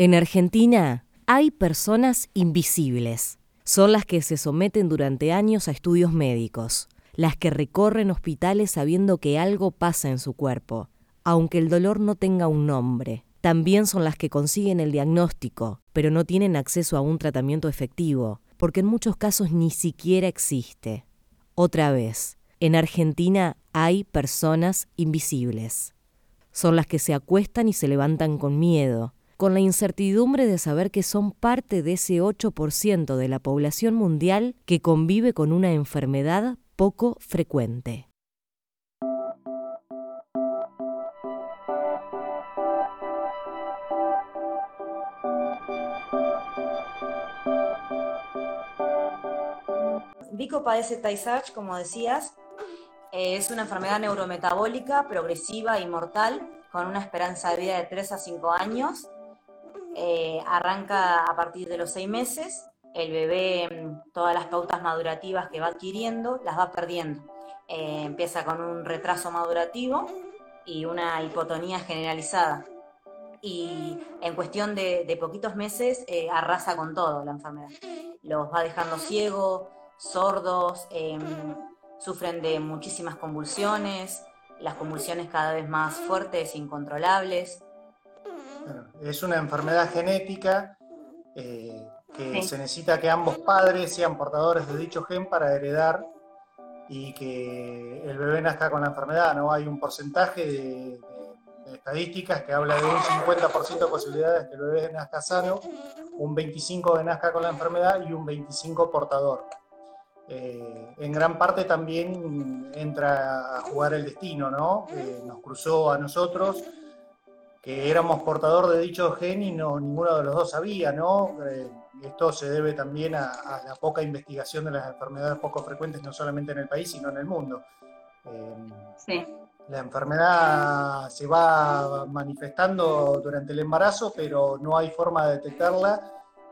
En Argentina hay personas invisibles. Son las que se someten durante años a estudios médicos, las que recorren hospitales sabiendo que algo pasa en su cuerpo, aunque el dolor no tenga un nombre. También son las que consiguen el diagnóstico, pero no tienen acceso a un tratamiento efectivo, porque en muchos casos ni siquiera existe. Otra vez, en Argentina hay personas invisibles. Son las que se acuestan y se levantan con miedo, con la incertidumbre de saber que son parte de ese 8% de la población mundial que convive con una enfermedad poco frecuente. Vico padece Tay-Sachs, como decías. es una enfermedad neurometabólica, progresiva y mortal, con una esperanza de vida de 3 a 5 años eh, arranca a partir de los seis meses, el bebé mm, todas las pautas madurativas que va adquiriendo las va perdiendo. Eh, empieza con un retraso madurativo y una hipotonía generalizada. Y en cuestión de, poquitos meses eh, arrasa con todo la enfermedad. Los va dejando ciegos, sordos, em, sufren de muchísimas convulsiones, las convulsiones cada vez más fuertes, incontrolables es una enfermedad genética eh, que se necesita que ambos padres sean portadores de dicho gen para heredar y que el bebé nazca con la enfermedad. No hay un porcentaje de, estadísticas que habla de un 50% de posibilidades de que el bebé nazca sano, un 25% de nazca con la enfermedad y un 25% portador. Eh, en gran parte también entra a jugar el destino, ¿no? nos cruzó a nosotros que éramos portador de dicho gen y no, ninguno de los dos sabía, ¿no? Eh, esto se debe también a, la poca investigación de las enfermedades poco frecuentes, no solamente en el país, sino en el mundo. Em, sí. La enfermedad se va manifestando durante el embarazo, pero no hay forma de detectarla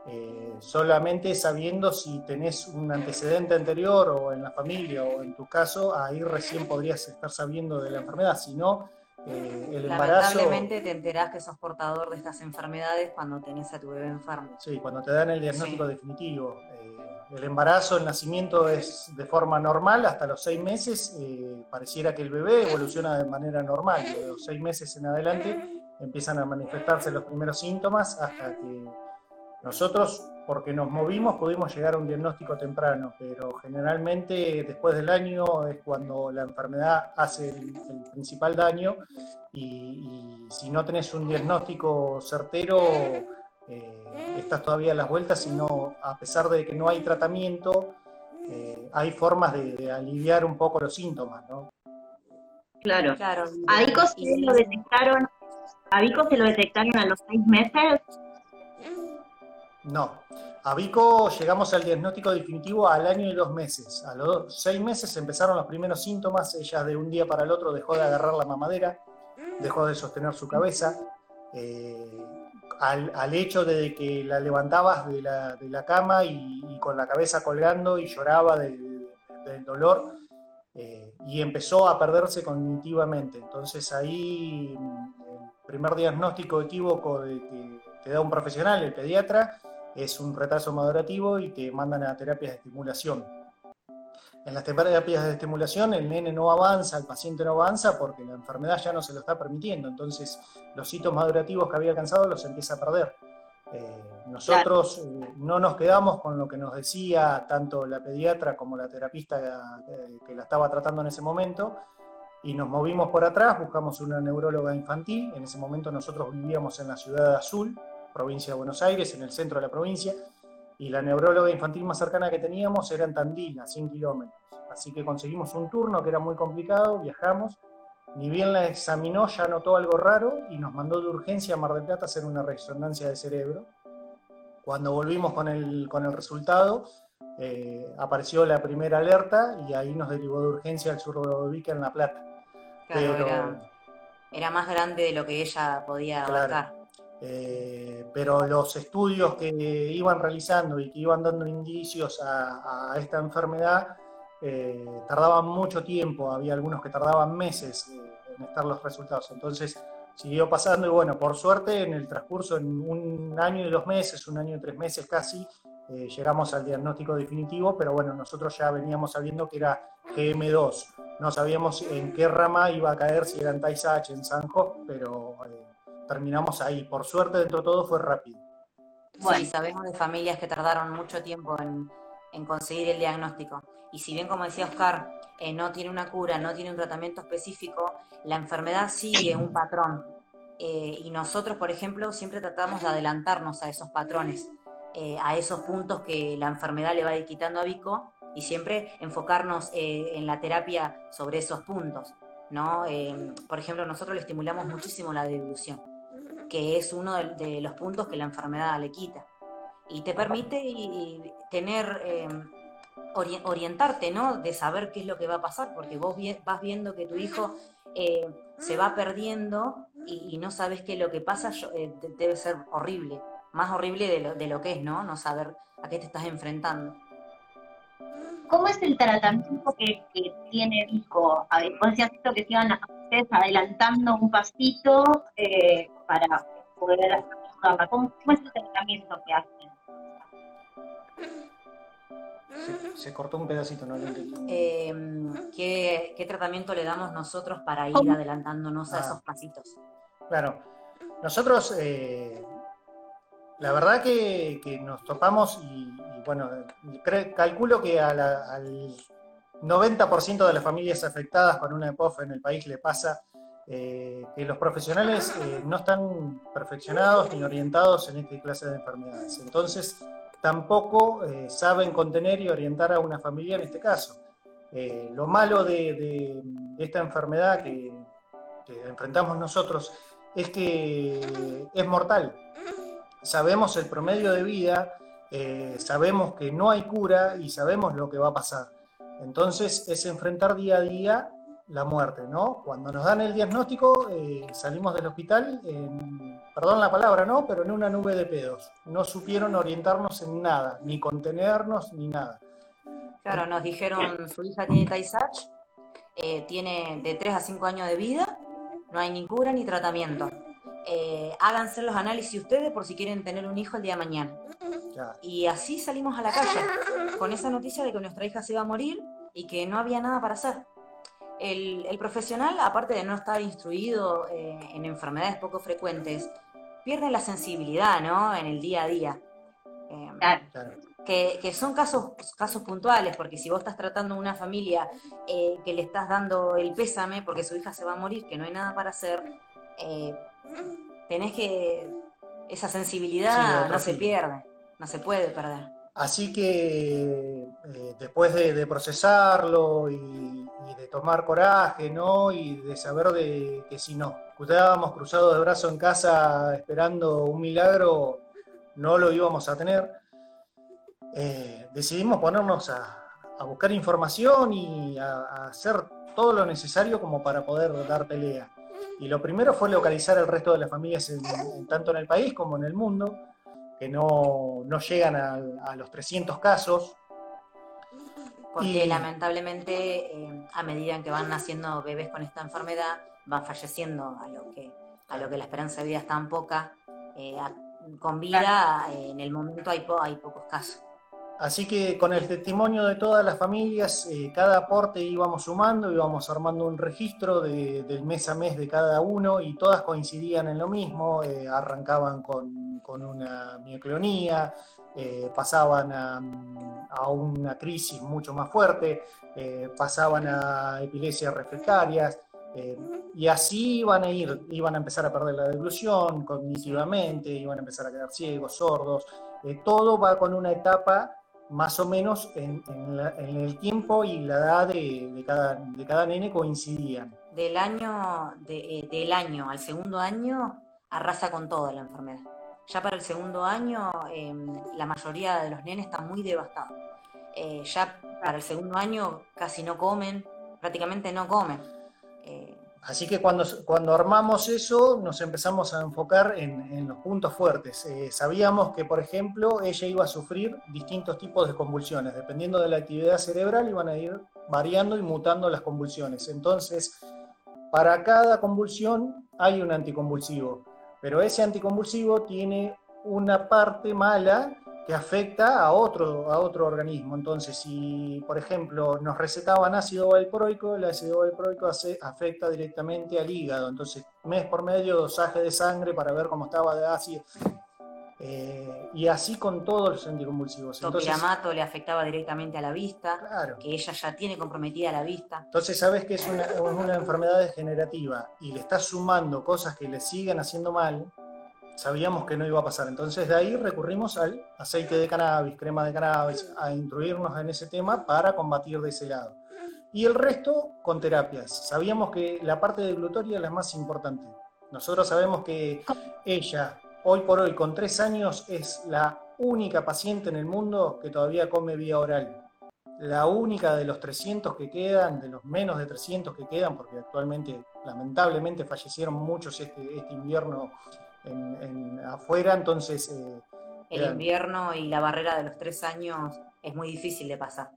eh, solamente sabiendo si tenés un antecedente anterior o en la familia o en tu caso, ahí recién podrías estar sabiendo de la enfermedad. Si no, eh, el embarazo. Lamentablemente te enterás que sos portador de estas enfermedades cuando tenés a tu bebé enfermo. Sí, cuando te dan el diagnóstico definitivo. Eh, el embarazo, el nacimiento es de forma normal, hasta los seis meses eh, pareciera que el bebé evoluciona de manera normal. De los seis meses en adelante empiezan a manifestarse los primeros síntomas hasta que nosotros porque nos movimos pudimos llegar a un diagnóstico temprano, pero generalmente después del año es cuando la enfermedad hace el, principal daño y, si no tenés un diagnóstico certero, eh, estás todavía a las vueltas, sino a pesar de que no hay tratamiento, eh, hay formas de, aliviar un poco los síntomas, ¿no? Claro. claro. ¿A Vico se lo detectaron, a Vico se lo detectaron a los seis meses? No. A Vico llegamos al diagnóstico definitivo al año y dos meses. A los seis meses empezaron los primeros síntomas. Ella de un día para el otro dejó de agarrar la mamadera, dejó de sostener su cabeza. Eh, al, hecho de que la levantabas de la, cama y, con la cabeza colgando y lloraba del dolor eh, y empezó a perderse cognitivamente. Entonces ahí el primer diagnóstico equívoco de que te da un profesional, el pediatra, es un retraso madurativo y te mandan a terapias de estimulación. En las terapias de estimulación el nene no avanza, el paciente no avanza porque la enfermedad ya no se lo está permitiendo, entonces los hitos madurativos que había alcanzado los empieza a perder. Eh, nosotros eh, no nos quedamos con lo que nos decía tanto la pediatra como la terapista eh, que la estaba tratando en ese momento y nos movimos por atrás, buscamos una neuróloga infantil, en ese momento nosotros vivíamos en la ciudad de Azul, provincia de Buenos Aires, en el centro de la provincia, y la neuróloga infantil más cercana que teníamos era en Tandil, a 100 kilómetros. Así que conseguimos un turno que era muy complicado, viajamos, ni bien la examinó, ya notó algo raro y nos mandó de urgencia a Mar del Plata a hacer una resonancia de cerebro. Cuando volvimos con el, con el resultado, eh, apareció la primera alerta y ahí nos derivó de urgencia al sur de Vica en La Plata. Pero, era, más grande de lo que ella podía abarcar. Eh, pero los estudios que iban realizando y que iban dando indicios a, esta enfermedad eh, tardaban mucho tiempo, había algunos que tardaban meses eh, en estar los resultados. Entonces, siguió pasando y bueno, por suerte en el transcurso, en un año y dos meses, un año y tres meses casi, eh, llegamos al diagnóstico definitivo, pero bueno, nosotros ya veníamos sabiendo que era GM2. No sabíamos en qué rama iba a caer, si era en Tay-Sachs, en Sanjo, pero eh, terminamos ahí. Por suerte, dentro de todo, fue rápido. Bueno, sí, sabemos de familias que tardaron mucho tiempo en, conseguir el diagnóstico. Y si bien, como decía Oscar, eh, no tiene una cura, no tiene un tratamiento específico, la enfermedad sigue un patrón. y nosotros, por ejemplo, siempre tratamos de adelantarnos a esos patrones. Eh, a esos puntos que la enfermedad le va quitando a Vico y siempre enfocarnos eh, en la terapia sobre esos puntos. ¿no? Eh, por ejemplo, nosotros le estimulamos muchísimo la devolución, que es uno de, los puntos que la enfermedad le quita. Y te permite tener, orientarte, ¿no? De saber qué es lo que va a pasar, porque vos vas viendo que tu hijo se va perdiendo y, no sabes qué es lo que pasa, debe ser horrible más horrible de lo, de lo que es, ¿no? No saber a qué te estás enfrentando. ¿Cómo es el tratamiento que, tiene Vico? A ver, vos decías esto que se iban ustedes adelantando un pasito eh, para poder ayudarla. ¿Cómo, es el tratamiento que hacen? Se, cortó un pedacito, no lo entendí. Em, ¿qué, ¿qué, tratamiento le damos nosotros para ir adelantándonos a ah. esos pasitos? Claro, nosotros eh, la verdad que, nos topamos y, bueno, calculo que al 90% de las familias afectadas con una EPOF en el país le pasa eh, que los profesionales eh, no están perfeccionados ni orientados en esta clase de enfermedades. Entonces, tampoco eh, saben contener y orientar a una familia en este caso. lo malo de, esta enfermedad que enfrentamos nosotros es que es mortal sabemos el promedio de vida, eh, sabemos que no hay cura y sabemos lo que va a pasar. Entonces es enfrentar día a día la muerte, ¿no? Cuando nos dan el diagnóstico, eh, salimos del hospital, perdón la palabra, ¿no? Pero en una nube de pedos. No supieron orientarnos en nada, ni contenernos, ni nada. Claro, nos dijeron, su hija tiene Tay-Sachs, eh, tiene de 3 a 5 años de vida, no hay ni cura ni tratamiento eh, háganse los análisis ustedes por si quieren tener un hijo el día de mañana. Y así salimos a la calle, con esa noticia de que nuestra hija se iba a morir y que no había nada para hacer. El, profesional, aparte de no estar instruido eh, en enfermedades poco frecuentes, pierde la sensibilidad ¿no? en el día a día. Eh, que, son casos, casos puntuales, porque si vos estás tratando una familia eh, que le estás dando el pésame porque su hija se va a morir, que no hay nada para hacer, tenés que, esa sensibilidad no se pierde, no se puede perder. Así que eh, después de, procesarlo y, de tomar coraje, ¿no? Y de saber de que si nos estábamos cruzados de brazo en casa esperando un milagro, no lo íbamos a tener, eh, decidimos ponernos a, buscar información y a hacer todo lo necesario como para poder dar pelea. Y lo primero fue localizar el resto de las familias, tanto en el país como en el mundo, que no, llegan a, los 300 casos. Porque lamentablemente eh, a medida en que van naciendo bebés con esta enfermedad, van falleciendo a lo que, a lo que la esperanza de vida es tan poca. Eh, con vida, eh, en el momento hay, hay pocos casos. Así que con el testimonio de todas las familias, eh, cada aporte íbamos sumando, íbamos armando un registro del mes a mes de cada uno y todas coincidían en lo mismo, eh, arrancaban con, una mioclonía, eh, pasaban a, una crisis mucho más fuerte, pasaban a epilepsias refractarias, y así iban a ir, iban a empezar a perder la devolución cognitivamente, iban a empezar a quedar ciegos, sordos, todo va con una etapa más o menos en, el tiempo y la edad de, cada, de cada nene coincidían. Del año, eh, del año al segundo año arrasa con toda la enfermedad. Ya para el segundo año em, la mayoría de los nenes están muy devastados. Eh, ya para el segundo año casi no comen, prácticamente no comen. Eh, Así que cuando, cuando armamos eso nos empezamos a enfocar en, los puntos fuertes. Eh, sabíamos que, por ejemplo, ella iba a sufrir distintos tipos de convulsiones. Dependiendo de la actividad cerebral iban a ir variando y mutando las convulsiones. Entonces, para cada convulsión hay un anticonvulsivo, pero ese anticonvulsivo tiene una parte mala que afecta a otro, a otro organismo. Entonces, si, por ejemplo, nos recetaban ácido valproico, el ácido valproico afecta directamente al hígado. Entonces, mes por medio, dosaje de sangre para ver cómo estaba de ácido. Eh, y así con todos los anticonvulsivos. Topiramato le afectaba directamente a la vista, claro. que ella ya tiene comprometida la vista. Entonces sabes que es una, una enfermedad degenerativa y le estás sumando cosas que le siguen haciendo mal, sabíamos que no iba a pasar. Entonces de ahí recurrimos al aceite de cannabis, crema de cannabis, a instruirnos en ese tema para combatir de ese lado. Y el resto con terapias. Sabíamos que la parte de glutoria es la más importante. Nosotros sabemos que ella, hoy por hoy, con tres años, es la única paciente en el mundo que todavía come vía oral. La única de los 300 que quedan, de los menos de 300 que quedan, porque actualmente lamentablemente fallecieron muchos este, este invierno en, afuera, entonces... Eh, el invierno y la barrera de los tres años es muy difícil de pasar.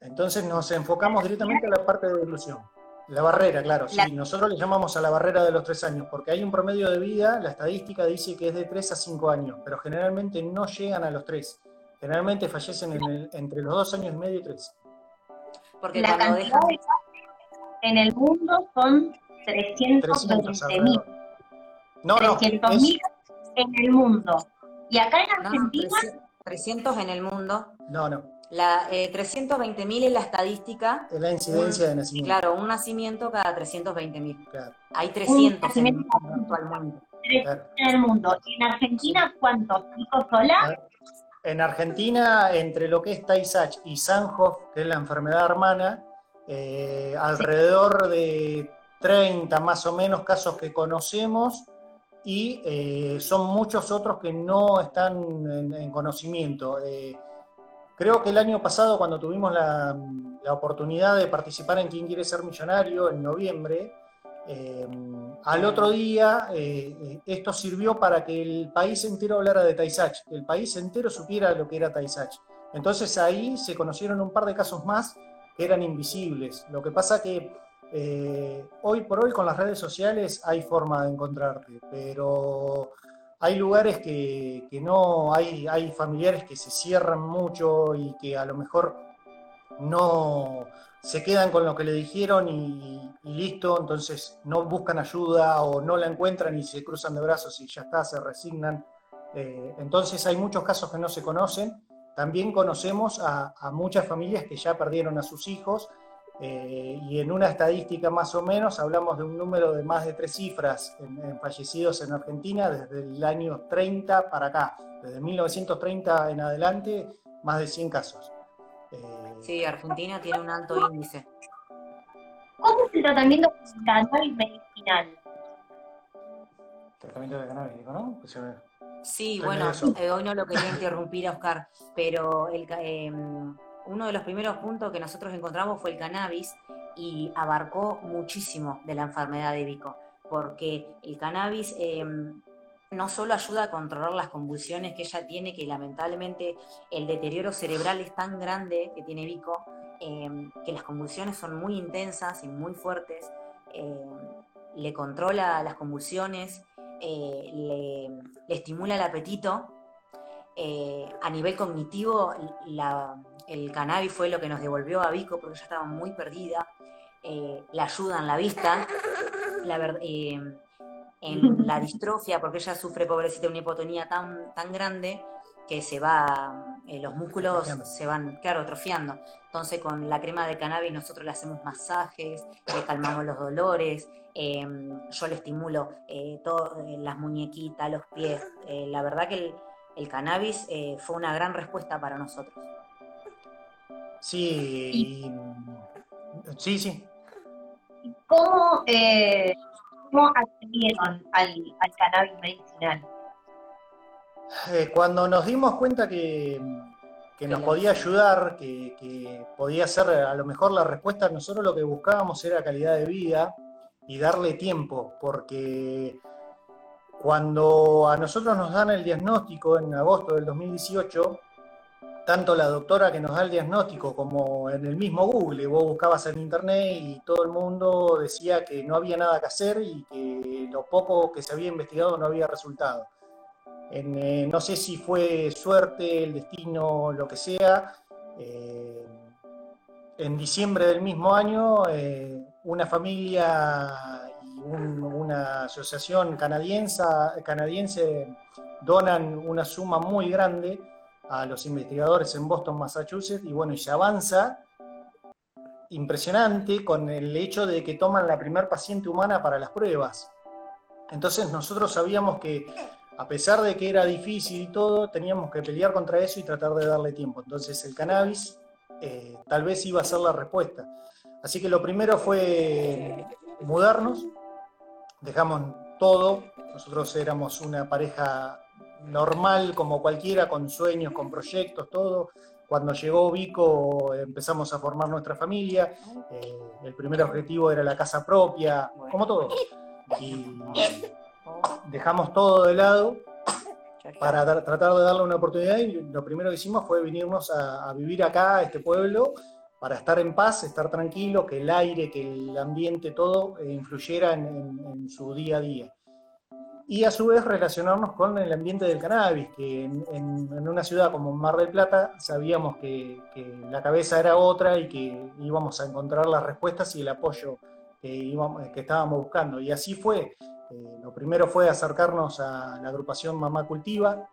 Entonces nos enfocamos directamente a la parte de evolución. La barrera, claro, sí, nosotros le llamamos a la barrera de los tres años, porque hay un promedio de vida, la estadística dice que es de tres a cinco años, pero generalmente no llegan a los tres. Generalmente fallecen entre los dos años y medio y tres. Porque la cantidad de en el mundo son 320 mil. No, 300 mil en el mundo. Y acá en Argentina... 300 en el mundo. No, no. La, eh, 320.000 es la estadística. Es la incidencia de nacimiento. Claro, un nacimiento cada 320.000. Claro. Hay 300 en el mundo actualmente. En el mundo. ¿Y en Argentina cuántos? ¿Pico sola? En Argentina, entre lo que es tay y Sanhoff, que es la enfermedad hermana, eh, alrededor de 30 más o menos casos que conocemos y eh, son muchos otros que no están en, conocimiento. Eh, creo que el año pasado, cuando tuvimos la, oportunidad de participar en Quién quiere ser millonario, en noviembre, eh, al otro día esto sirvió para que el país entero hablara de Taisach, que el país entero supiera lo que era Taisach. Entonces ahí se conocieron un par de casos más que eran invisibles. Lo que pasa que eh, hoy por hoy con las redes sociales hay forma de encontrarte, pero hay lugares que, no, hay, hay familiares que se cierran mucho y que a lo mejor no se quedan con lo que le dijeron y, listo, entonces no buscan ayuda o no la encuentran y se cruzan de brazos y ya está, se resignan. Eh, entonces hay muchos casos que no se conocen. También conocemos a muchas familias que ya perdieron a sus hijos eh, y en una estadística más o menos hablamos de un número de más de tres cifras en, fallecidos en Argentina desde el año 30 para acá. Desde 1930 en adelante, más de 100 casos. Eh, sí, Argentina tiene un alto índice. ¿Cómo es el tratamiento de cannabis medicinal? Tratamiento de cannabis, ¿no? Pues, sí, bueno, eh, hoy no lo quería interrumpir, Oscar, pero el, uno de los primeros puntos que nosotros encontramos fue el cannabis y abarcó muchísimo de la enfermedad de Vico, porque el cannabis em, no solo ayuda a controlar las convulsiones que ella tiene, que lamentablemente el deterioro cerebral es tan grande que tiene Vico, em, que las convulsiones son muy intensas y muy fuertes, em, le controla las convulsiones, eh, le, estimula el apetito. Eh, a nivel cognitivo, la, el cannabis fue lo que nos devolvió a Vico porque ella estaba muy perdida. Eh, la ayuda en la vista, eh, en la distrofia, porque ella sufre, pobrecita, una hipotonía tan, tan grande que se va, eh, los músculos se van, claro, atrofiando. Entonces con la crema de cannabis nosotros le hacemos masajes, le calmamos los dolores, em, yo le estimulo todo, las muñequitas, los pies. la verdad que el cannabis fue una gran respuesta para nosotros. Sí, sí, sí. ¿Cómo, eh, cómo accedieron al, cannabis medicinal? Eh, cuando nos dimos cuenta que, nos podía ayudar, que, podía ser a lo mejor la respuesta, nosotros lo que buscábamos era calidad de vida y darle tiempo, porque cuando a nosotros nos dan el diagnóstico en agosto del 2018, tanto la doctora que nos da el diagnóstico como en el mismo Google, vos buscabas en internet y todo el mundo decía que no había nada que hacer y que lo poco que se había investigado no había resultado. Eh, no sé si fue suerte, el destino, lo que sea. Eh, en diciembre del mismo año, eh, una familia y una asociación canadiense, canadiense donan una suma muy grande a los investigadores en Boston, Massachusetts, y bueno, y se avanza impresionante con el hecho de que toman la primer paciente humana para las pruebas. Entonces nosotros sabíamos que a pesar de que era difícil y todo, teníamos que pelear contra eso y tratar de darle tiempo. Entonces el cannabis eh, tal vez iba a ser la respuesta. Así que lo primero fue mudarnos, dejamos todo, nosotros éramos una pareja normal como cualquiera, con sueños, con proyectos, todo. Cuando llegó Vico empezamos a formar nuestra familia, eh, el primer objetivo era la casa propia, como todo. Y dejamos todo de lado para tratar de darle una oportunidad y lo primero que hicimos fue venirnos a, vivir acá, a este pueblo, para estar en paz, estar tranquilo, que el aire, que el ambiente, todo eh, influyera en, su día a día. Y a su vez relacionarnos con el ambiente del cannabis, que en, una ciudad como Mar del Plata sabíamos que, la cabeza era otra y que íbamos a encontrar las respuestas y el apoyo que, estábamos buscando. Y así fue. Eh, lo primero fue acercarnos a la agrupación Mamá Cultiva,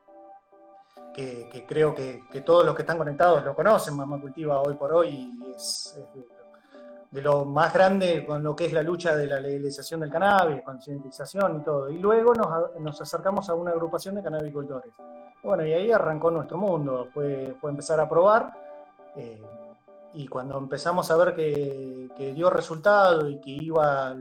que, creo que, todos los que están conectados lo conocen, Mamá Cultiva hoy por hoy es, de lo más grande con lo que es la lucha de la legalización del cannabis, concientización y todo. Y luego nos, acercamos a una agrupación de cannabicultores. Bueno, y ahí arrancó nuestro mundo, fue, fue empezar a probar. Eh, y cuando empezamos a ver que, dio resultado y que iba,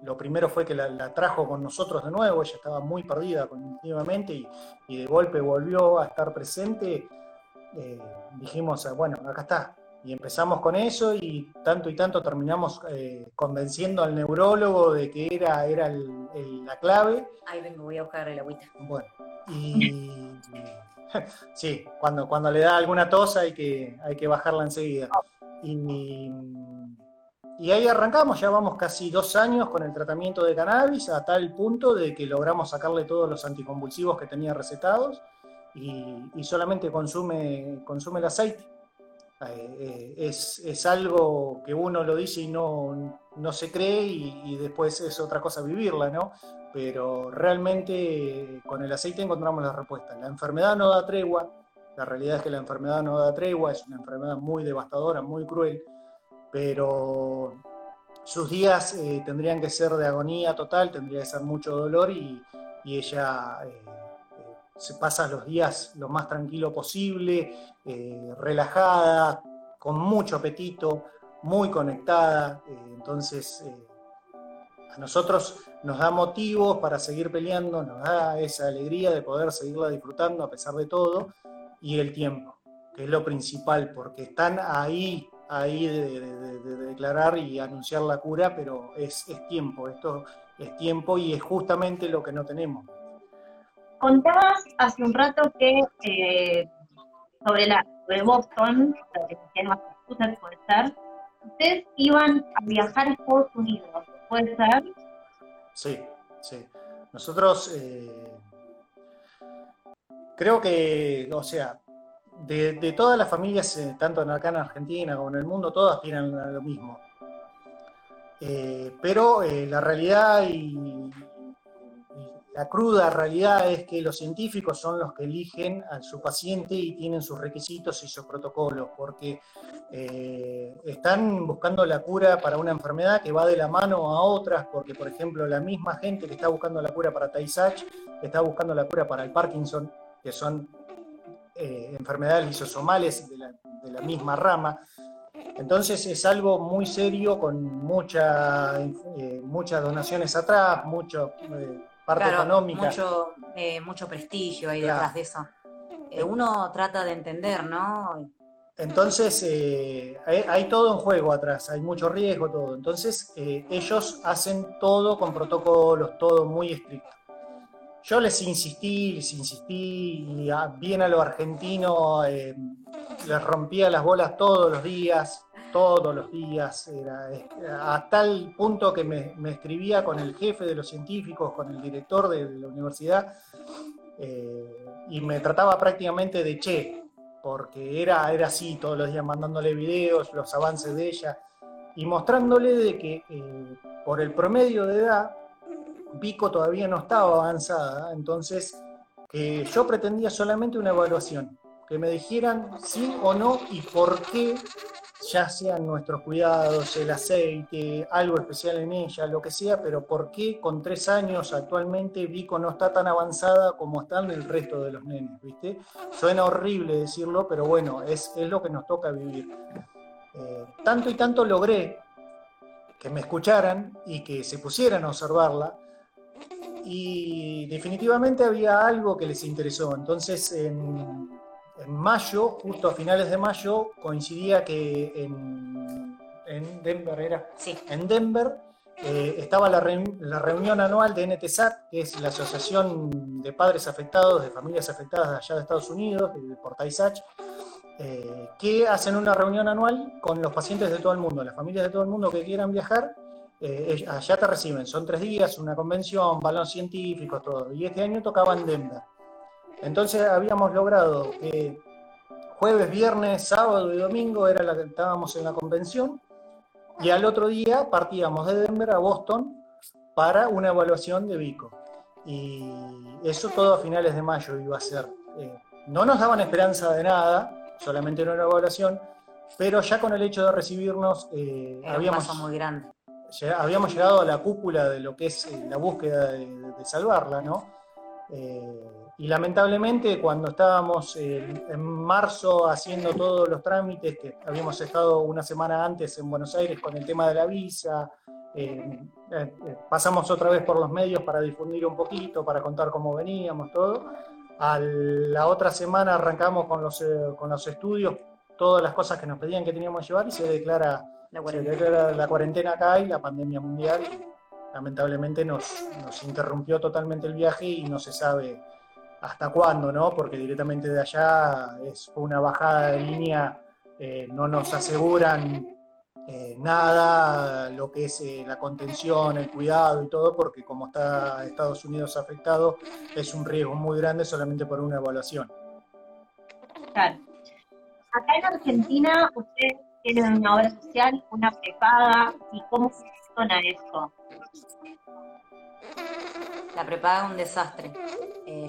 lo primero fue que la, trajo con nosotros de nuevo, ella estaba muy perdida cognitivamente y, y de golpe volvió a estar presente, eh, dijimos, ah, bueno, acá está. Y empezamos con eso y tanto y tanto terminamos eh, convenciendo al neurólogo de que era, era la clave. Ahí vengo, voy a buscar el agüita. Bueno, y sí, cuando, cuando le da alguna tos hay que, hay que bajarla enseguida. Y, y ahí arrancamos, ya vamos casi dos años con el tratamiento de cannabis, a tal punto de que logramos sacarle todos los anticonvulsivos que tenía recetados y, solamente consume, consume el aceite. Eh, eh, es, algo que uno lo dice y no, no se cree y, y, después es otra cosa vivirla, ¿no? Pero realmente con el aceite encontramos la respuesta. La enfermedad no da tregua, la realidad es que la enfermedad no da tregua, es una enfermedad muy devastadora, muy cruel, pero sus días eh, tendrían que ser de agonía total, tendría que ser mucho dolor y, ella eh, eh, se pasa los días lo más tranquilo posible, relajada, con mucho apetito, muy conectada. entonces, a nosotros nos da motivos para seguir peleando, nos da esa alegría de poder seguirla disfrutando a pesar de todo y el tiempo, que es lo principal, porque están ahí, ahí de, declarar y anunciar la cura, pero es, tiempo, esto es tiempo y es justamente lo que no tenemos. Contabas hace un rato que eh, sobre la sobre Boston, que puede ser, ustedes iban a viajar a Estados Unidos, ¿puede ser? Sí, sí. Nosotros eh, creo que, o sea, de, todas las familias, eh, tanto acá en Argentina como en el mundo, todas tienen lo mismo. Pero la realidad y, la cruda realidad es que los científicos son los que eligen a su paciente y tienen sus requisitos y sus protocolos, porque están buscando la cura para una enfermedad que va de la mano a otras, porque por ejemplo la misma gente que está buscando la cura para tay está buscando la cura para el Parkinson, que son eh, enfermedades lisosomales de la, misma rama. Entonces es algo muy serio con mucha, eh, muchas donaciones atrás, mucho eh, parte económica. Mucho, mucho prestigio ahí detrás de eso. uno trata de entender, ¿no? Entonces hay, hay, todo en juego atrás, hay mucho riesgo, todo. Entonces ellos hacen todo con protocolos, todo muy estricto. Yo les insistí, les insistí, y bien a lo argentino, eh, les rompía las bolas todos los días, todos los días, era, a tal punto que me, escribía con el jefe de los científicos, con el director de, la universidad, eh, y me trataba prácticamente de che, porque era, era así, todos los días mandándole videos, los avances de ella, y mostrándole de que eh, por el promedio de edad, Vico todavía no estaba avanzada, entonces que yo pretendía solamente una evaluación, que me dijeran sí o no y por qué, ya sean nuestros cuidados, el aceite, algo especial en ella, lo que sea, pero por qué con tres años actualmente Vico no está tan avanzada como están el resto de los nenes, ¿viste? Suena horrible decirlo, pero bueno, es, es lo que nos toca vivir. Eh, tanto y tanto logré que me escucharan y que se pusieran a observarla, y definitivamente había algo que les interesó. Entonces, en, mayo, justo a finales de mayo, coincidía que en, Denver era. En Denver eh, estaba la, reunión anual de NTSAT, que es la Asociación de Padres Afectados, de Familias Afectadas de allá de Estados Unidos, de Portaisach, eh, que hacen una reunión anual con los pacientes de todo el mundo, las familias de todo el mundo que quieran viajar eh, allá te reciben, son tres días, una convención, balón científico, todo. Y este año tocaba en Denver. Entonces habíamos logrado que jueves, viernes, sábado y domingo era la que estábamos en la convención y al otro día partíamos de Denver a Boston para una evaluación de Vico. Y eso todo a finales de mayo iba a ser. Eh, no nos daban esperanza de nada, solamente era una evaluación, pero ya con el hecho de recibirnos eh, habíamos... muy grande habíamos llegado a la cúpula de lo que es eh, la búsqueda de, salvarla, ¿no? Eh, y lamentablemente cuando estábamos en marzo haciendo todos los trámites, que habíamos estado una semana antes en Buenos Aires con el tema de la visa, eh, pasamos otra vez por los medios para difundir un poquito, para contar cómo veníamos, todo. A la otra semana arrancamos con los, con los estudios, todas las cosas que nos pedían que teníamos que llevar y se declara la cuarentena. la cuarentena acá y la pandemia mundial lamentablemente nos, nos, interrumpió totalmente el viaje y no se sabe hasta cuándo, ¿no? Porque directamente de allá es una bajada de línea, eh, no nos aseguran eh, nada, lo que es eh, la contención, el cuidado y todo, porque como está Estados Unidos afectado, es un riesgo muy grande solamente por una evaluación. Claro. Acá en Argentina, usted tienen una obra social, una prepaga y cómo funciona eso. La prepaga es un desastre.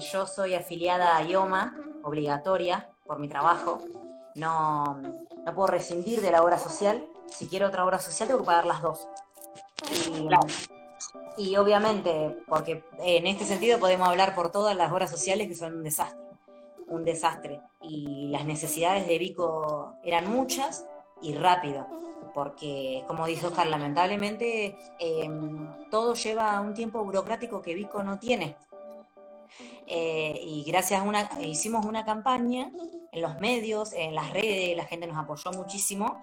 Yo soy afiliada a IOMA, obligatoria, por mi trabajo. No, no puedo rescindir de la obra social. Si quiero otra obra social, tengo que pagar las dos. Y, y obviamente, porque en este sentido podemos hablar por todas las obras sociales que son un desastre. Un desastre. Y las necesidades de Vico eran muchas y rápido, porque como dice Oscar, lamentablemente em, todo lleva un tiempo burocrático que Vico no tiene. Eh, y gracias a una, hicimos una campaña en los medios, en las redes, la gente nos apoyó muchísimo.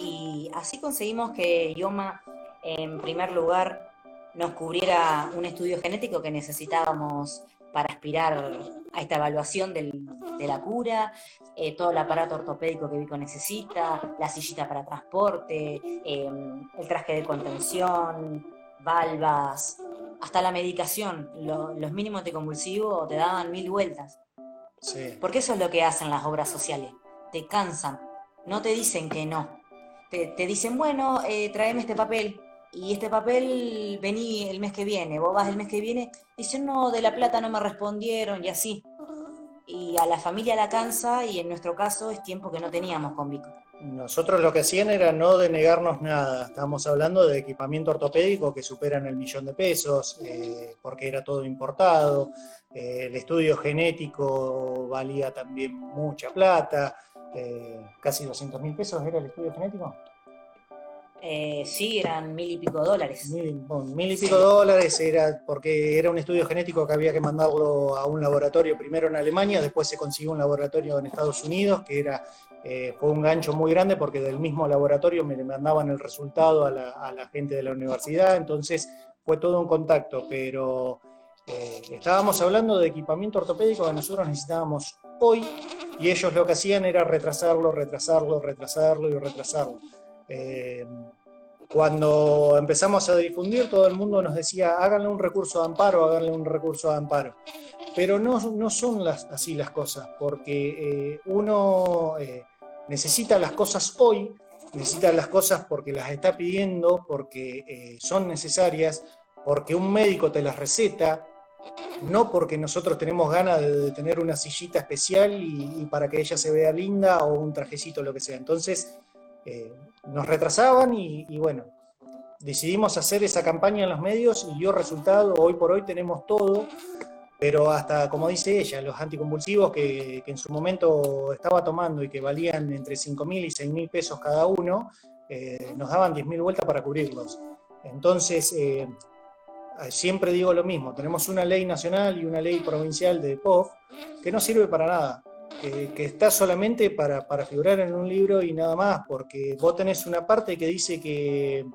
Y así conseguimos que Ioma en primer lugar nos cubriera un estudio genético que necesitábamos para aspirar a esta evaluación de la cura, eh, todo el aparato ortopédico que Vico necesita, la sillita para transporte, em, el traje de contención, valvas, hasta la medicación, los mínimos de convulsivo te daban mil vueltas. Porque eso es lo que hacen las obras sociales, te cansan, no te dicen que no, te, dicen, bueno, eh, tráeme este papel, y este papel vení el mes que viene, vos vas el mes que viene, dicen, no, de la plata no me respondieron y así. Y a la familia la cansa y en nuestro caso es tiempo que no teníamos con Vico. Nosotros lo que hacían era no denegarnos nada. Estábamos hablando de equipamiento ortopédico que superan el millón de pesos, eh, porque era todo importado. Eh, el estudio genético valía también mucha plata. Eh, casi 200 mil pesos era el estudio genético. Eh, sí, eran mil y pico dólares. Mil, y pico dólares era porque era un estudio genético que había que mandarlo a un laboratorio primero en Alemania, después se consiguió un laboratorio en Estados Unidos, que era eh, fue un gancho muy grande porque del mismo laboratorio me mandaban el resultado a la, gente de la universidad, entonces fue todo un contacto, pero eh, estábamos hablando de equipamiento ortopédico que nosotros necesitábamos hoy y ellos lo que hacían era retrasarlo, retrasarlo, retrasarlo y retrasarlo. Eh, cuando empezamos a difundir, todo el mundo nos decía, háganle un recurso de amparo, háganle un recurso de amparo. Pero no, no son las, así las cosas, porque eh, uno eh, necesita las cosas hoy, necesita las cosas porque las está pidiendo, porque son necesarias, porque un médico te las receta, no porque nosotros tenemos ganas de, tener una sillita especial y, para que ella se vea linda o un trajecito, lo que sea. Entonces, eh, nos retrasaban y, bueno, decidimos hacer esa campaña en los medios y dio resultado. Hoy por hoy tenemos todo, pero hasta, como dice ella, los anticonvulsivos que, en su momento estaba tomando y que valían entre 5 mil y 6 mil pesos cada uno, eh, nos daban 10 mil vueltas para cubrirlos. Entonces, eh, siempre digo lo mismo, tenemos una ley nacional y una ley provincial de POF que no sirve para nada, que, está solamente para, figurar en un libro y nada más, porque vos tenés una parte que dice que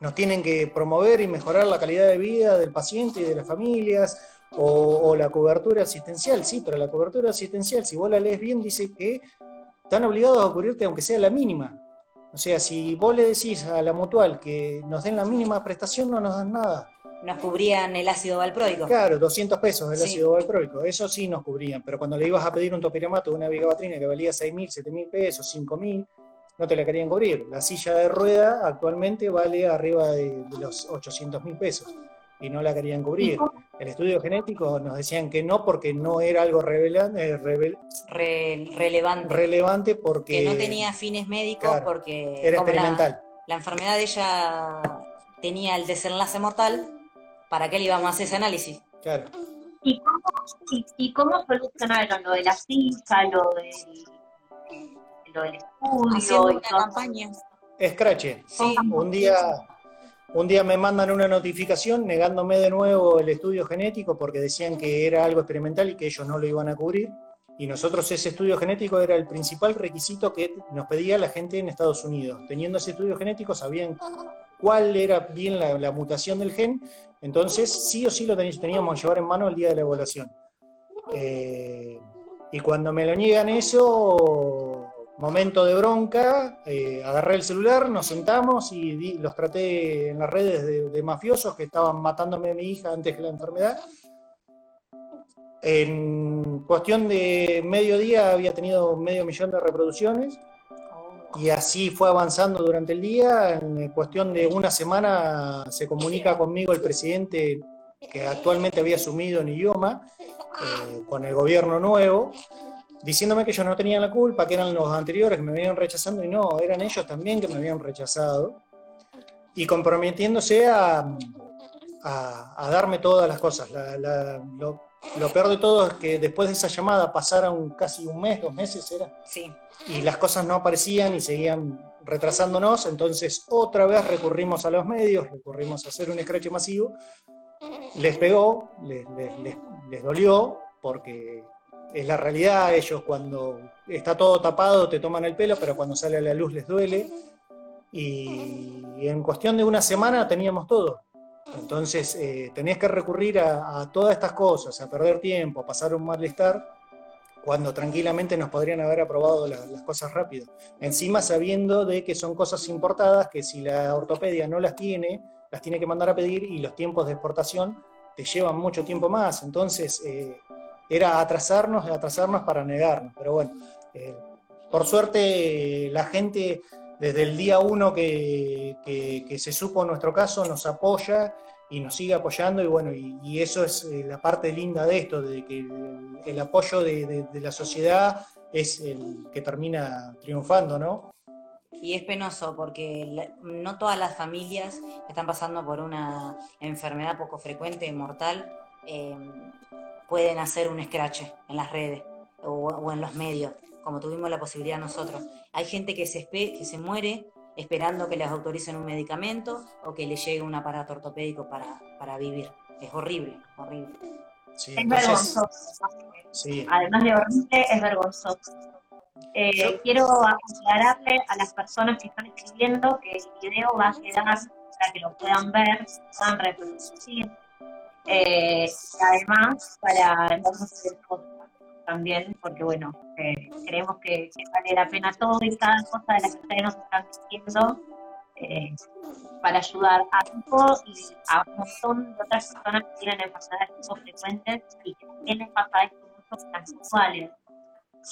nos tienen que promover y mejorar la calidad de vida del paciente y de las familias, o, la cobertura asistencial, sí, pero la cobertura asistencial, si vos la lees bien, dice que están obligados a cubrirte aunque sea la mínima. O sea, si vos le decís a la mutual que nos den la mínima prestación, no nos dan nada nos cubrían el ácido valproico. Claro, 200 pesos el ácido valproico, eso sí nos cubrían, pero cuando le ibas a pedir un topiramato una vigabatrina que valía 6.000, 7.000 pesos, 5.000, no te la querían cubrir. La silla de rueda actualmente vale arriba de, los 800.000 pesos y no la querían cubrir. El estudio genético nos decían que no porque no era algo eh, relevante. Relevante porque... Que no tenía fines médicos porque... Era experimental. la enfermedad de ella tenía el desenlace mortal, ¿para qué le íbamos a hacer ese análisis? Claro. ¿Y cómo, y, cómo solucionaron lo de la cita, lo, de, lo del estudio? Haciendo una campaña. Scratch. Sí. Un día, un día me mandan una notificación negándome de nuevo el estudio genético porque decían que era algo experimental y que ellos no lo iban a cubrir. Y nosotros ese estudio genético era el principal requisito que nos pedía la gente en Estados Unidos. Teniendo ese estudio genético sabían cuál era bien la, mutación del gen, entonces sí o sí lo teníamos que llevar en mano el día de la evaluación. Eh, y cuando me lo niegan eso, momento de bronca, eh, agarré el celular, nos sentamos y los traté en las redes de, mafiosos que estaban matándome a mi hija antes que la enfermedad. En cuestión de medio día había tenido medio millón de reproducciones y así fue avanzando durante el día. En cuestión de una semana se comunica conmigo el presidente que actualmente había asumido en idioma eh, con el gobierno nuevo, diciéndome que ellos no tenían la culpa, que eran los anteriores que me venían rechazando y no, eran ellos también que me habían rechazado y comprometiéndose a, a, darme todas las cosas. Lo peor de todo es que después de esa llamada pasaron casi un mes, dos meses, ¿era? Sí. Y las cosas no aparecían y seguían retrasándonos, entonces otra vez recurrimos a los medios, recurrimos a hacer un escrache masivo. Les pegó, les, les, dolió, porque es la realidad, ellos cuando está todo tapado te toman el pelo, pero cuando sale a la luz les duele. Y en cuestión de una semana teníamos todo. Entonces, eh, tenías que recurrir a, todas estas cosas, a perder tiempo, a pasar un malestar, cuando tranquilamente nos podrían haber aprobado las cosas rápido. Encima sabiendo de que son cosas importadas, que si la ortopedia no las tiene, las tiene que mandar a pedir y los tiempos de exportación te llevan mucho tiempo más. Entonces, eh, era atrasarnos, atrasarnos para negarnos. Pero bueno, eh, por suerte la gente desde el día uno que, se supo nuestro caso, nos apoya y nos sigue apoyando y bueno, y, eso es eh, la parte linda de esto, de que el, apoyo de, la sociedad es el que termina triunfando, ¿no? Y es penoso porque no todas las familias que están pasando por una enfermedad poco frecuente, mortal, eh, pueden hacer un scratch en las redes o en los medios como tuvimos la posibilidad nosotros. Hay gente que se, que se muere esperando que les autoricen un medicamento o que le llegue un aparato ortopédico para, para vivir. Es horrible, horrible. es vergonzoso. Además de horrible, es vergonzoso. Eh, quiero aclararle a las personas que están escribiendo que el video va a quedar para que lo puedan ver, puedan reproducir. Eh, además, para también, porque bueno, creemos que, vale la pena todo y cada cosa de la que ustedes nos están diciendo eh, para ayudar a todos y a un montón de otras personas que tienen enfermedades frecuentes y que pasa esto mucho con las sexuales.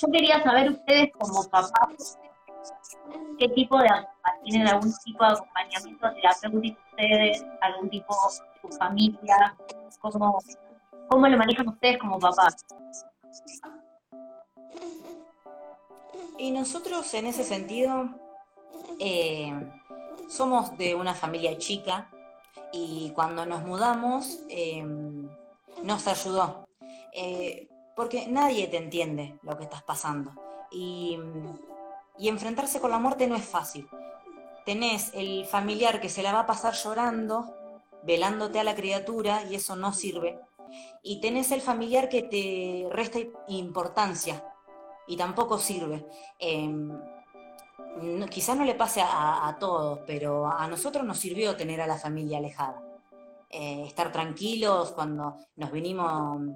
Yo quería saber ustedes como papás qué tipo de tienen algún tipo de acompañamiento terapéutico ustedes, algún tipo su familia, cómo, cómo lo manejan ustedes como papás. Y nosotros en ese sentido eh, somos de una familia chica y cuando nos mudamos eh, nos ayudó. Eh, porque nadie te entiende lo que estás pasando. Y, y enfrentarse con la muerte no es fácil. Tenés el familiar que se la va a pasar llorando, velándote a la criatura, y eso no sirve. Y tenés el familiar que te resta importancia, y tampoco sirve. Em, quizás no le pase a, todos, pero a nosotros nos sirvió tener a la familia alejada. Eh, estar tranquilos cuando nos vinimos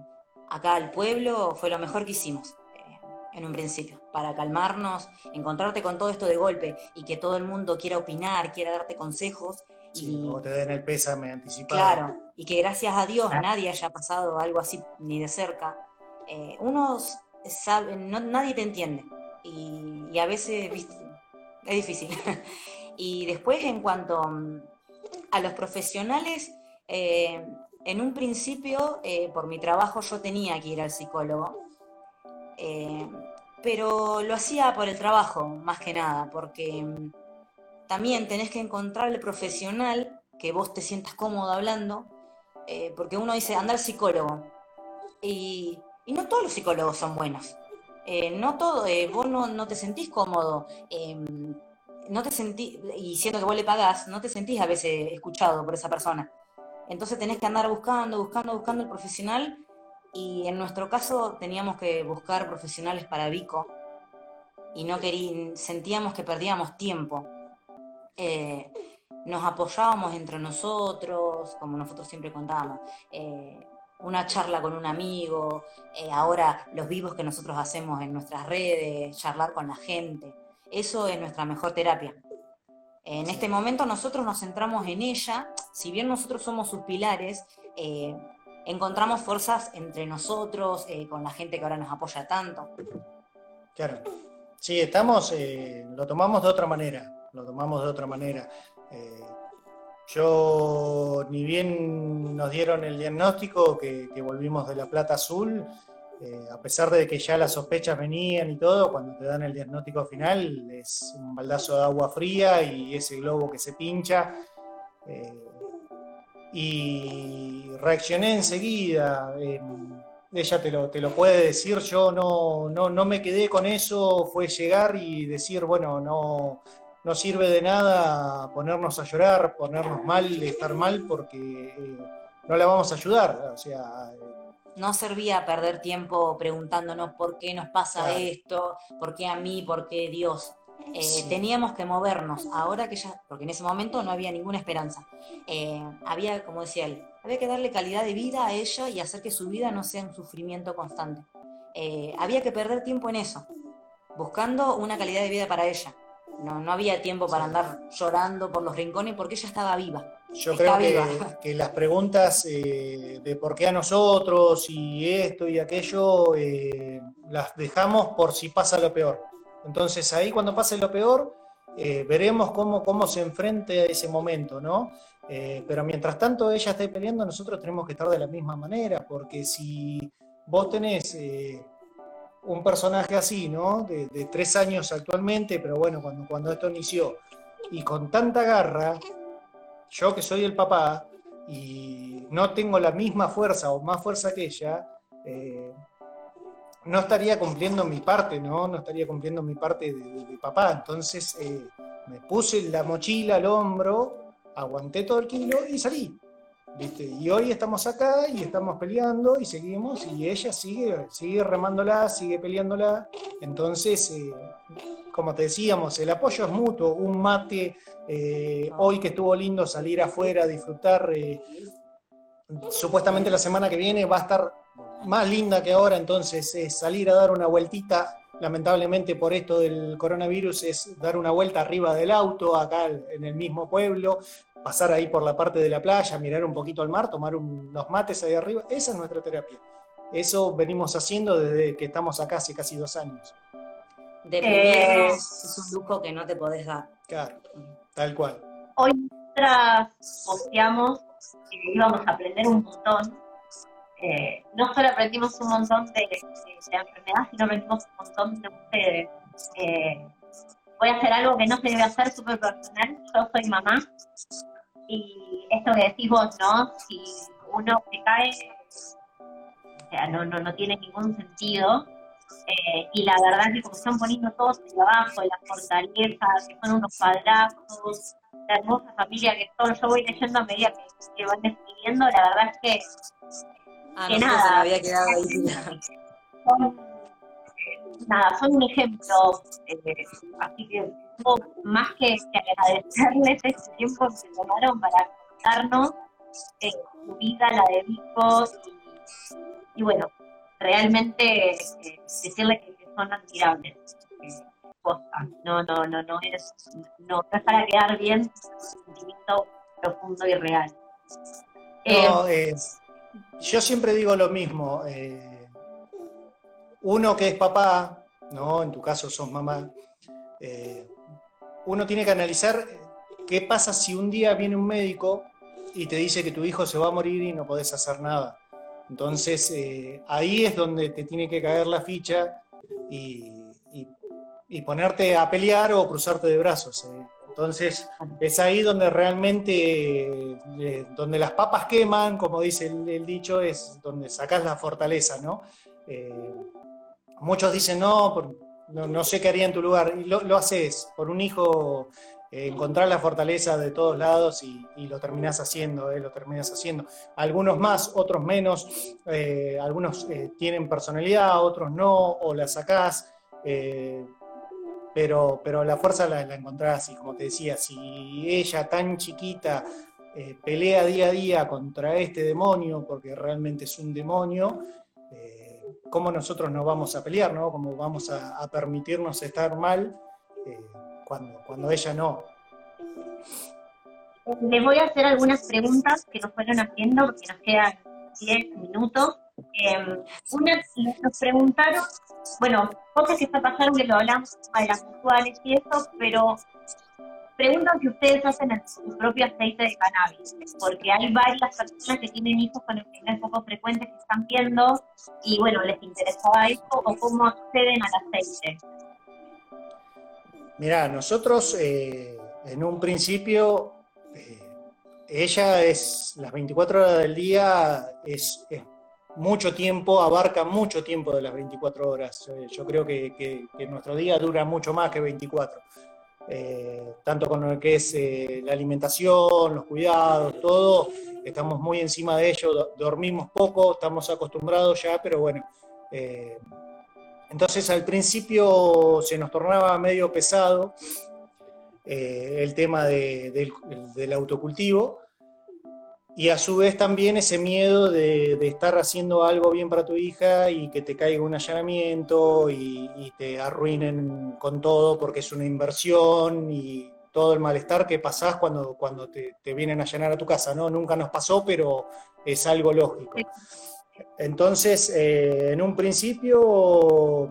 acá al pueblo fue lo mejor que hicimos eh, en un principio, para calmarnos, encontrarte con todo esto de golpe y que todo el mundo quiera opinar, quiera darte consejos. y te den el pésame anticipado. Claro, y que gracias a Dios nadie haya pasado algo así ni de cerca. Eh, uno sabe, no, nadie te entiende y, a veces es difícil. y después en cuanto mm, a los profesionales, eh, en un principio, eh, por mi trabajo, yo tenía que ir al psicólogo, eh, pero lo hacía por el trabajo, más que nada, porque mm, también tenés que encontrar el profesional que vos te sientas cómodo hablando, porque uno dice, anda al psicólogo, y, no todos los psicólogos son buenos. no todo, vos no, no, te sentís cómodo, no te sentís, y siendo que vos le pagás, no te sentís a veces escuchado por esa persona. Entonces tenés que andar buscando, buscando, buscando el profesional y en nuestro caso teníamos que buscar profesionales para Vico y no querí, sentíamos que perdíamos tiempo. Eh, nos apoyábamos entre nosotros, como nosotros siempre contábamos, eh, una charla con un amigo, eh, ahora los vivos que nosotros hacemos en nuestras redes, charlar con la gente, eso es nuestra mejor terapia. En este momento nosotros nos centramos en ella, si bien nosotros somos sus pilares, eh, encontramos fuerzas entre nosotros, eh, con la gente que ahora nos apoya tanto. Claro. Sí, estamos, lo tomamos de otra manera, lo tomamos de otra manera. Yo, ni bien nos dieron el diagnóstico que, volvimos de la plata azul, eh, a pesar de que ya las sospechas venían y todo, cuando te dan el diagnóstico final es un baldazo de agua fría y ese globo que se pincha. Eh, y reaccioné enseguida. ella te lo, te lo, puede decir, yo no, no, me quedé con eso, fue llegar y decir, bueno, no, no sirve de nada ponernos a llorar, ponernos mal, estar mal, porque eh, no la vamos a ayudar. O sea, no servía perder tiempo preguntándonos por qué nos pasa esto, por qué a mí, por qué Dios. Eh, teníamos que movernos, ahora que ya, porque en ese momento no había ninguna esperanza. Eh, había, como decía él, había que darle calidad de vida a ella y hacer que su vida no sea un sufrimiento constante. Eh, había que perder tiempo en eso, buscando una calidad de vida para ella. No, no había tiempo para andar llorando por los rincones porque ella estaba viva. Yo creo que, las preguntas eh, de por qué a nosotros y esto y aquello eh, las dejamos por si pasa lo peor. Entonces ahí cuando pase lo peor eh, veremos cómo, cómo se enfrenta a ese momento, ¿no? pero mientras tanto ella esté peleando, nosotros tenemos que estar de la misma manera, porque si vos tenés un personaje así, ¿no? De, tres años actualmente, pero bueno, cuando, cuando esto inició, y con tanta garra, yo que soy el papá y no tengo la misma fuerza o más fuerza que ella, eh, no estaría cumpliendo mi parte, ¿no? No estaría cumpliendo mi parte de, papá. Entonces eh, me puse la mochila al hombro, aguanté todo el kilo y salí. Y hoy estamos acá y estamos peleando y seguimos y ella sigue, sigue remándola, sigue peleándola. Entonces, eh, como te decíamos, el apoyo es mutuo, un mate, eh, hoy que estuvo lindo salir afuera, disfrutar. Eh, supuestamente la semana que viene va a estar más linda que ahora, entonces, es salir a dar una vueltita. Lamentablemente por esto del coronavirus es dar una vuelta arriba del auto, acá en el mismo pueblo, pasar ahí por la parte de la playa, mirar un poquito al mar, tomar unos mates ahí arriba. Esa es nuestra terapia. Eso venimos haciendo desde que estamos acá hace casi dos años. De eh, es un lujo que no te podés dar. Claro, tal cual. Hoy nosotras posteamos que íbamos a aprender un montón. Eh, no solo aprendimos un montón de, de, enfermedad, sino aprendimos un montón de ustedes. Eh, voy a hacer algo que no se debe hacer súper personal. Yo soy mamá y esto que decís vos, ¿no? Si uno se cae, o sea, no, no, no tiene ningún sentido. Eh, y la verdad es que como están poniendo todos en abajo, la fortaleza, que son unos padrazos, la hermosa familia que todo yo voy leyendo a medida que, van describiendo, la verdad es que, ah, que nada. había quedado ahí. Son, nada, son un ejemplo. Eh, así que más que, agradecerles este tiempo que tomaron para contarnos eh, su vida, la de Vico, y, bueno, realmente eh, decirles que, son admirables. Eh, no, no, no, no es, no, es para quedar bien, es un sentimiento profundo y real. No, yo siempre digo lo mismo. Uno que es papá, ¿no? En tu caso sos mamá uno tiene que analizar qué pasa si un día viene un médico y te dice que tu hijo se va a morir y no podés hacer nada. Entonces, eh, ahí es donde te tiene que caer la ficha y, ponerte a pelear o cruzarte de brazos. Eh. Entonces, es ahí donde realmente, eh, donde las papas queman, como dice el, dicho, es donde sacas la fortaleza, ¿no? Muchos dicen, no, no, sé qué haría en tu lugar. Y lo, haces por un hijo, eh, encontrar la fortaleza de todos lados y, lo terminás haciendo, eh, lo terminás haciendo. Algunos más, otros menos, eh, algunos tienen personalidad, otros no, o la sacás, pero, pero la fuerza la, la, encontrás y como te decía, si ella tan chiquita pelea día a día contra este demonio, porque realmente es un demonio, cómo nosotros nos vamos a pelear, ¿no? Cómo vamos a, permitirnos estar mal eh, cuando, cuando ella no. Les voy a hacer algunas preguntas que nos fueron haciendo, porque nos quedan 10 minutos. Eh, una, nos preguntaron, bueno, cosas que está pasando que lo hablamos de las actuales y eso, pero preguntan si ustedes hacen su propio aceite de cannabis, porque hay varias personas que tienen hijos con enfermedades poco frecuentes que están viendo y bueno, les interesaba eso o cómo acceden al aceite. Mira, nosotros eh, en un principio, eh, ella es las 24 horas del día, es, mucho tiempo, abarca mucho tiempo de las 24 horas. Eh, yo creo que, que nuestro día dura mucho más que 24. Eh, tanto con lo que es eh, la alimentación, los cuidados, todo, estamos muy encima de ello, dormimos poco, estamos acostumbrados ya, pero bueno. Eh, entonces al principio se nos tornaba medio pesado el tema del autocultivo, y a su vez también ese miedo de, estar haciendo algo bien para tu hija y que te caiga un allanamiento y, te arruinen con todo porque es una inversión y todo el malestar que pasás cuando, cuando te, vienen a allanar a tu casa, ¿no? Nunca nos pasó, pero es algo lógico. Entonces, eh, en un principio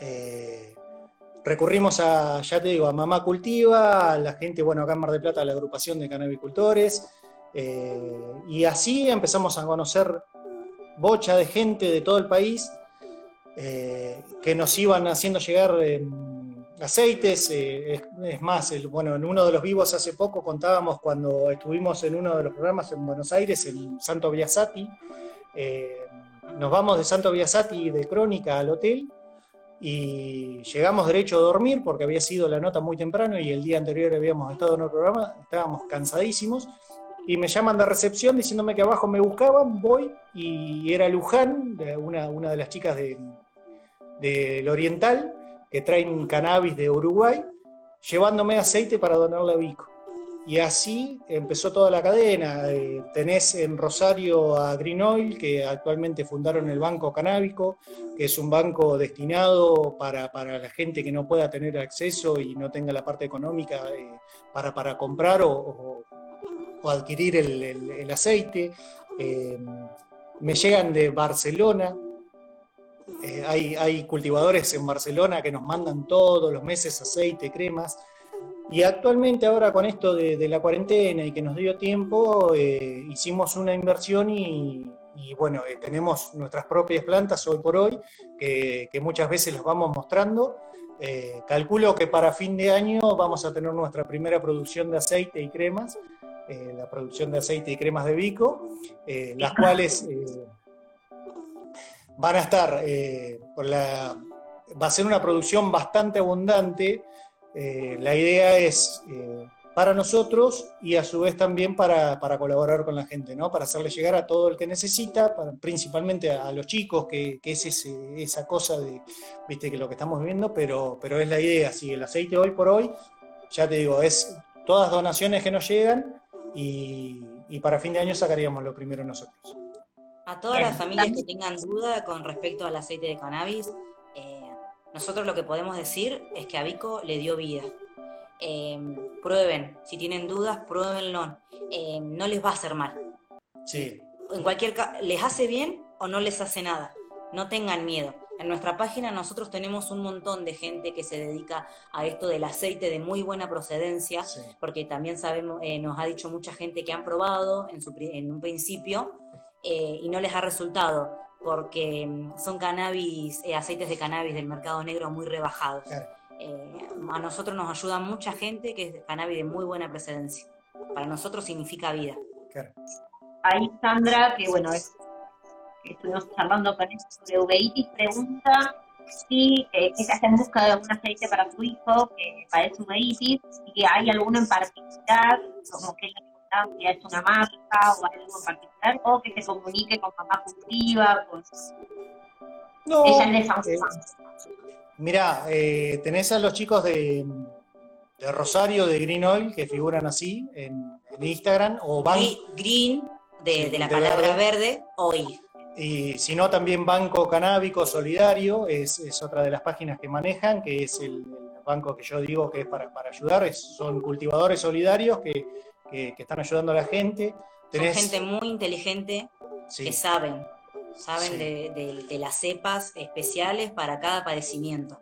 eh, recurrimos a, ya te digo, a Mamá Cultiva, a la gente, bueno, acá en Mar del Plata, a la agrupación de canabicultores, eh, y así empezamos a conocer bocha de gente de todo el país eh, que nos iban haciendo llegar em, aceites. Eh, es, más, bueno, en uno de los vivos hace poco contábamos cuando estuvimos en uno de los programas en Buenos Aires, en Santo Biasati. nos vamos de Santo Biasati de Crónica al hotel y llegamos derecho a dormir porque había sido la nota muy temprano y el día anterior habíamos estado en el programa, estábamos cansadísimos y me llaman de recepción diciéndome que abajo me buscaban, voy y era Luján, una, una de las chicas del Oriental, que traen cannabis de Uruguay, llevándome aceite para donarle a Vico. y así empezó toda la cadena. Eh, tenés en Rosario a Green Oil, que actualmente fundaron el Banco Canábico, que es un banco destinado para, la gente que no pueda tener acceso y no tenga la parte económica eh, para, para, comprar o, adquirir el, aceite. Eh, me llegan de Barcelona. hay, hay cultivadores en Barcelona que nos mandan todos los meses aceite, cremas. Y actualmente ahora con esto de, la cuarentena y que nos dio tiempo, eh, hicimos una inversión y, bueno, eh, tenemos nuestras propias plantas hoy por hoy, que, muchas veces las vamos mostrando. Eh, calculo que para fin de año vamos a tener nuestra primera producción de aceite y cremas, la producción de aceite y cremas de Vico, las cuales van a estar, por la, va a ser una producción bastante abundante eh, la idea es eh, para nosotros y a su vez también para, colaborar con la gente, ¿no? para hacerle llegar a todo el que necesita, principalmente a, los chicos, que, es esa cosa de, viste, que lo que estamos viviendo, pero, pero es la idea, si el aceite hoy por hoy, ya te digo, es todas donaciones que nos llegan y, para fin de año sacaríamos lo primero nosotros. A todas las familias que tengan duda con respecto al aceite de cannabis, eh, nosotros lo que podemos decir es que a Vico le dio vida. Eh, prueben, si tienen dudas, pruébenlo. Eh, no les va a hacer mal. Sí. En cualquier caso, les hace bien o no les hace nada. No tengan miedo. En nuestra página nosotros tenemos un montón de gente que se dedica a esto del aceite de muy buena procedencia, porque también sabemos, eh, nos ha dicho mucha gente que han probado en, en un principio y no les ha resultado porque mm, son cannabis, eh, aceites de cannabis del mercado negro muy rebajados. Eh, a nosotros nos ayuda mucha gente que es cannabis de muy buena precedencia. Para nosotros significa vida. Ahí Sandra, que bueno, es, estuvimos charlando con esto de uveitis, pregunta si eh, está en busca de algún aceite para su hijo que padece uveitis y que hay alguno en particular, como que que es una marca o algo en particular, o que se comunique con mamá cultiva, con... No, Ella es de Mirá, eh, tenés a los chicos de, de, Rosario, de Green Oil, que figuran así en, Instagram, o van... Green, de, la palabra verde, hoy. Y si no, también Banco Canábico Solidario es, es, otra de las páginas que manejan, que es el, banco que yo digo que es para, para ayudar, son cultivadores solidarios que que, están ayudando a la gente. Son gente muy inteligente que saben, saben de, las cepas especiales para cada padecimiento.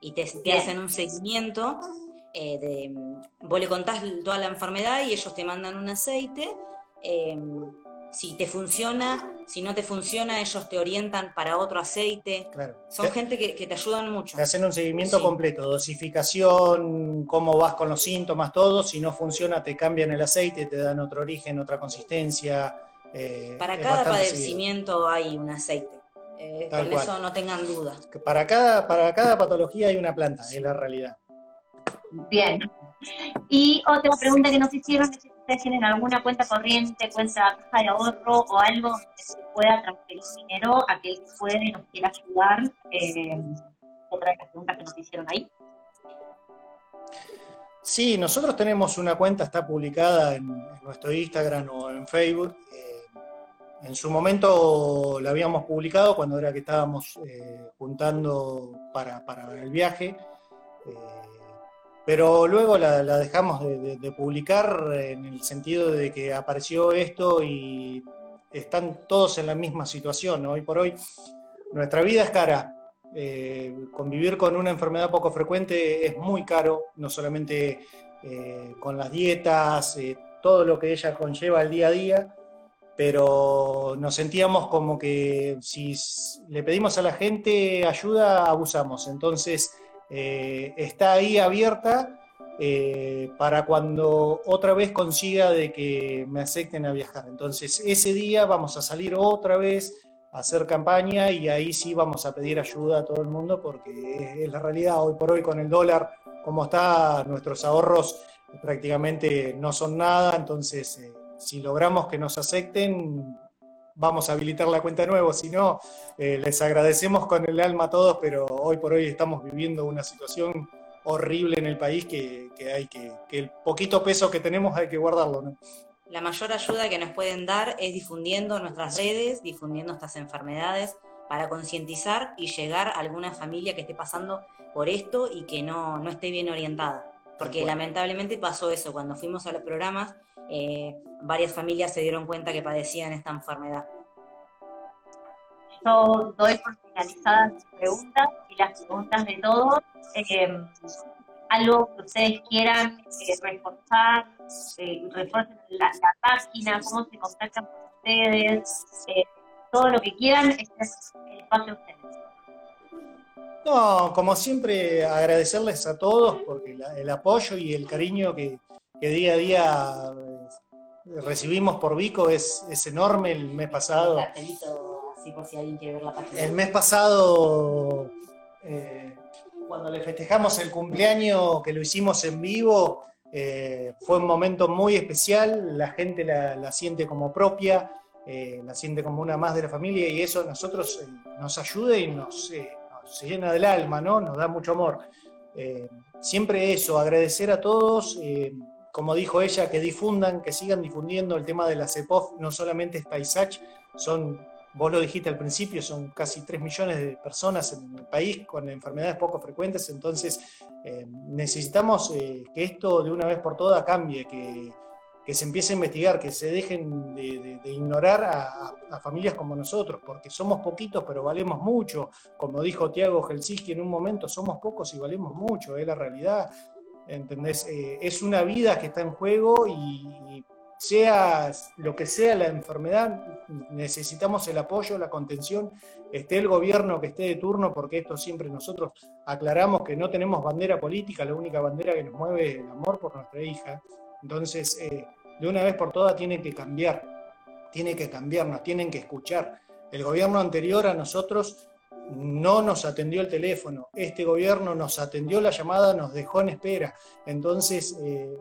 Y te, hacen un seguimiento, eh, de, vos le contás toda la enfermedad y ellos te mandan un aceite. Eh, si te funciona, si no te funciona, ellos te orientan para otro aceite. Son gente que, te ayudan mucho. Te hacen un seguimiento completo, dosificación, cómo vas con los síntomas, todo. Si no funciona, te cambian el aceite, te dan otro origen, otra consistencia. Eh, para cada padecimiento hay un aceite. Eh, con eso no tengan dudas. Para cada, para cada patología hay una planta, es la realidad. Bien. Y otra pregunta que nos hicieron es ustedes tienen alguna cuenta corriente, cuenta de ahorro o algo donde se pueda transferir dinero a aquel que puede y nos quiera ayudar. Eh, otra de las preguntas que nos hicieron ahí. Sí, nosotros tenemos una cuenta, está publicada en, nuestro Instagram o en Facebook. Eh, en su momento la habíamos publicado cuando era que estábamos eh, juntando para, para, el viaje. Pero luego la, dejamos de, publicar en el sentido de que apareció esto y están todos en la misma situación. Hoy por hoy nuestra vida es cara. Eh, convivir con una enfermedad poco frecuente es muy caro, no solamente eh, con las dietas, eh, todo lo que ella conlleva el día a día, pero nos sentíamos como que si le pedimos a la gente ayuda, abusamos. Entonces, eh, está ahí abierta eh, para cuando otra vez consiga de que me acepten a viajar. Entonces, ese día vamos a salir otra vez a hacer campaña y ahí sí vamos a pedir ayuda a todo el mundo porque es la realidad. Hoy por hoy con el dólar, como está, nuestros ahorros prácticamente no son nada. Entonces, eh, si logramos que nos acepten, vamos a habilitar la cuenta de nuevo, si no, eh, les agradecemos con el alma a todos, pero hoy por hoy estamos viviendo una situación horrible en el país que, hay que, que el poquito peso que tenemos hay que guardarlo. La mayor ayuda que nos pueden dar es difundiendo nuestras redes, difundiendo estas enfermedades para concientizar y llegar a alguna familia que esté pasando por esto y que no, no esté bien orientada. Porque lamentablemente pasó eso, cuando fuimos a los programas, eh, varias familias se dieron cuenta que padecían esta enfermedad. Yo doy por finalizadas las preguntas y las preguntas de todos. Eh, algo que ustedes quieran eh, reforzar, eh, refuercen la, página, cómo se contactan con ustedes, todo lo que quieran, este es el espacio de ustedes. No, como siempre, agradecerles a todos porque el apoyo y el cariño que, día a día eh, recibimos por Vico es, enorme. El mes pasado. El mes pasado, eh, cuando le festejamos el cumpleaños, que lo hicimos en vivo, eh, fue un momento muy especial. La gente la, siente como propia, la siente como una más de la familia y eso a nosotros nos ayuda y nos se llena del alma, ¿no? Nos da mucho amor. Eh, siempre eso, agradecer a todos, eh, como dijo ella, que difundan, que sigan difundiendo el tema de la CEPOF, no solamente es Taisach, son, vos lo dijiste al principio, son casi 3 millones de personas en el país con enfermedades poco frecuentes, entonces eh, necesitamos que esto de una vez por todas cambie, que que se empiece a investigar, que se dejen de, ignorar a, familias como nosotros, porque somos poquitos pero valemos mucho. Como dijo Tiago Helsinki en un momento, somos pocos y valemos mucho, es la realidad. ¿Entendés? Eh, es una vida que está en juego y, sea lo que sea la enfermedad, necesitamos el apoyo, la contención, esté el gobierno que esté de turno, porque esto siempre nosotros aclaramos que no tenemos bandera política, la única bandera que nos mueve es el amor por nuestra hija. Entonces, eh, de una vez por todas tiene que cambiar, tiene que cambiar, nos tienen que escuchar. El gobierno anterior a nosotros no nos atendió el teléfono, este gobierno nos atendió la llamada, nos dejó en espera. Entonces, eh,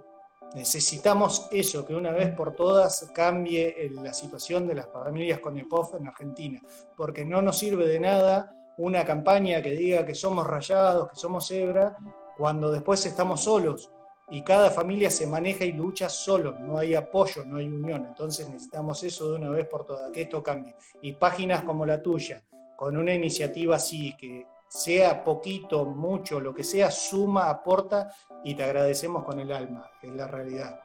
necesitamos eso, que una vez por todas cambie la situación de las familias con EPOF en Argentina, porque no nos sirve de nada una campaña que diga que somos rayados, que somos hebra, cuando después estamos solos y cada familia se maneja y lucha solo, no hay apoyo, no hay unión. Entonces necesitamos eso de una vez por todas, que esto cambie. Y páginas como la tuya, con una iniciativa así, que sea poquito, mucho, lo que sea, suma, aporta y te agradecemos con el alma, es la realidad.